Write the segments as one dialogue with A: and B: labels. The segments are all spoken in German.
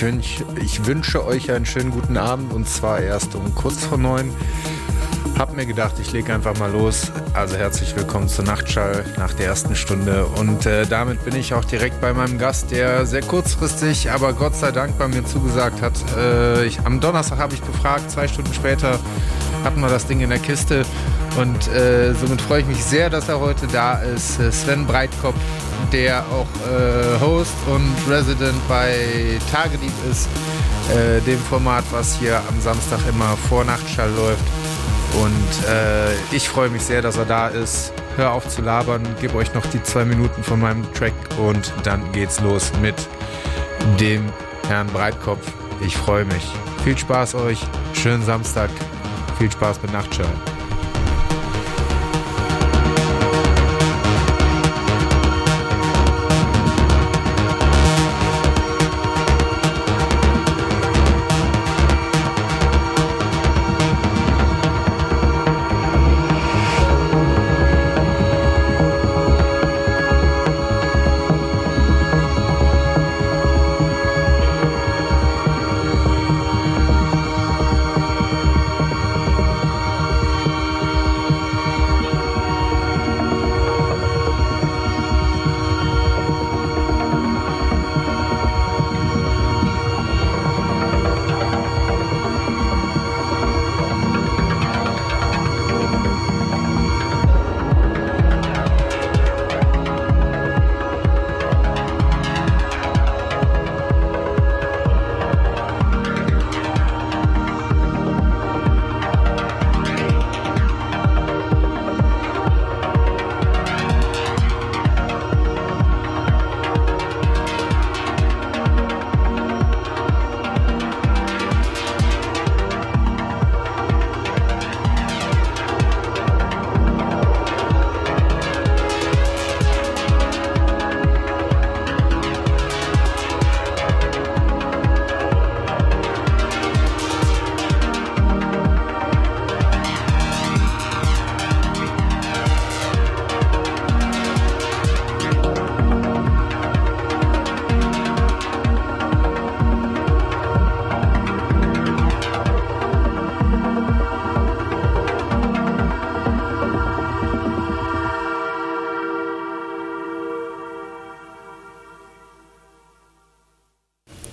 A: Ich, wünsch, ich wünsche euch einen schönen guten Abend und zwar erst um kurz vor neun. Hab mir gedacht, ich lege einfach mal los. Also herzlich willkommen zur Nachtschall nach der ersten Stunde. Und äh, damit bin ich auch direkt bei meinem Gast, der sehr kurzfristig, aber Gott sei Dank bei mir zugesagt hat. Äh, ich, am Donnerstag habe ich gefragt, zwei Stunden später hatten wir das Ding in der Kiste. Und äh, somit freue ich mich sehr, dass er heute da ist. Äh, Sven Breitkopf, der auch äh, Host und Resident bei Tagedieb ist, äh, dem Format, was hier am Samstag immer vor Nachtschall läuft. Und äh, ich freue mich sehr, dass er da ist. Hör auf zu labern, gebe euch noch die zwei Minuten von meinem Track und dann geht's los mit dem Herrn Breitkopf. Ich freue mich. Viel Spaß euch, schönen Samstag, viel Spaß mit Nachtschall.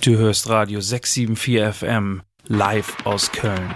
B: Du hörst Radio 674 FM live aus Köln.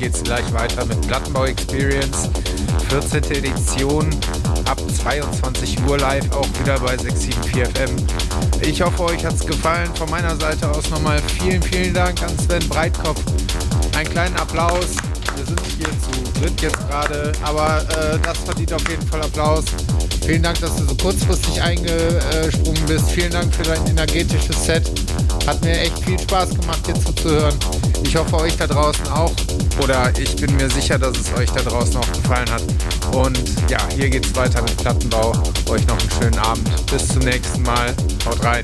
A: geht es gleich weiter mit Plattenbau Experience. 14. Edition ab 22 Uhr live, auch wieder bei 674 FM. Ich hoffe, euch hat es gefallen. Von meiner Seite aus nochmal vielen, vielen Dank an Sven Breitkopf. Einen kleinen Applaus. Wir sind hier zu dritt jetzt gerade, aber äh, das verdient auf jeden Fall Applaus. Vielen Dank, dass du so kurzfristig eingesprungen bist. Vielen Dank für dein energetisches Set. Hat mir echt viel Spaß gemacht, dir zuzuhören. Ich hoffe euch da draußen auch oder ich bin mir sicher, dass es euch da draußen auch gefallen hat. Und ja, hier geht's weiter mit Plattenbau. Euch noch einen schönen Abend. Bis zum nächsten Mal. Haut rein.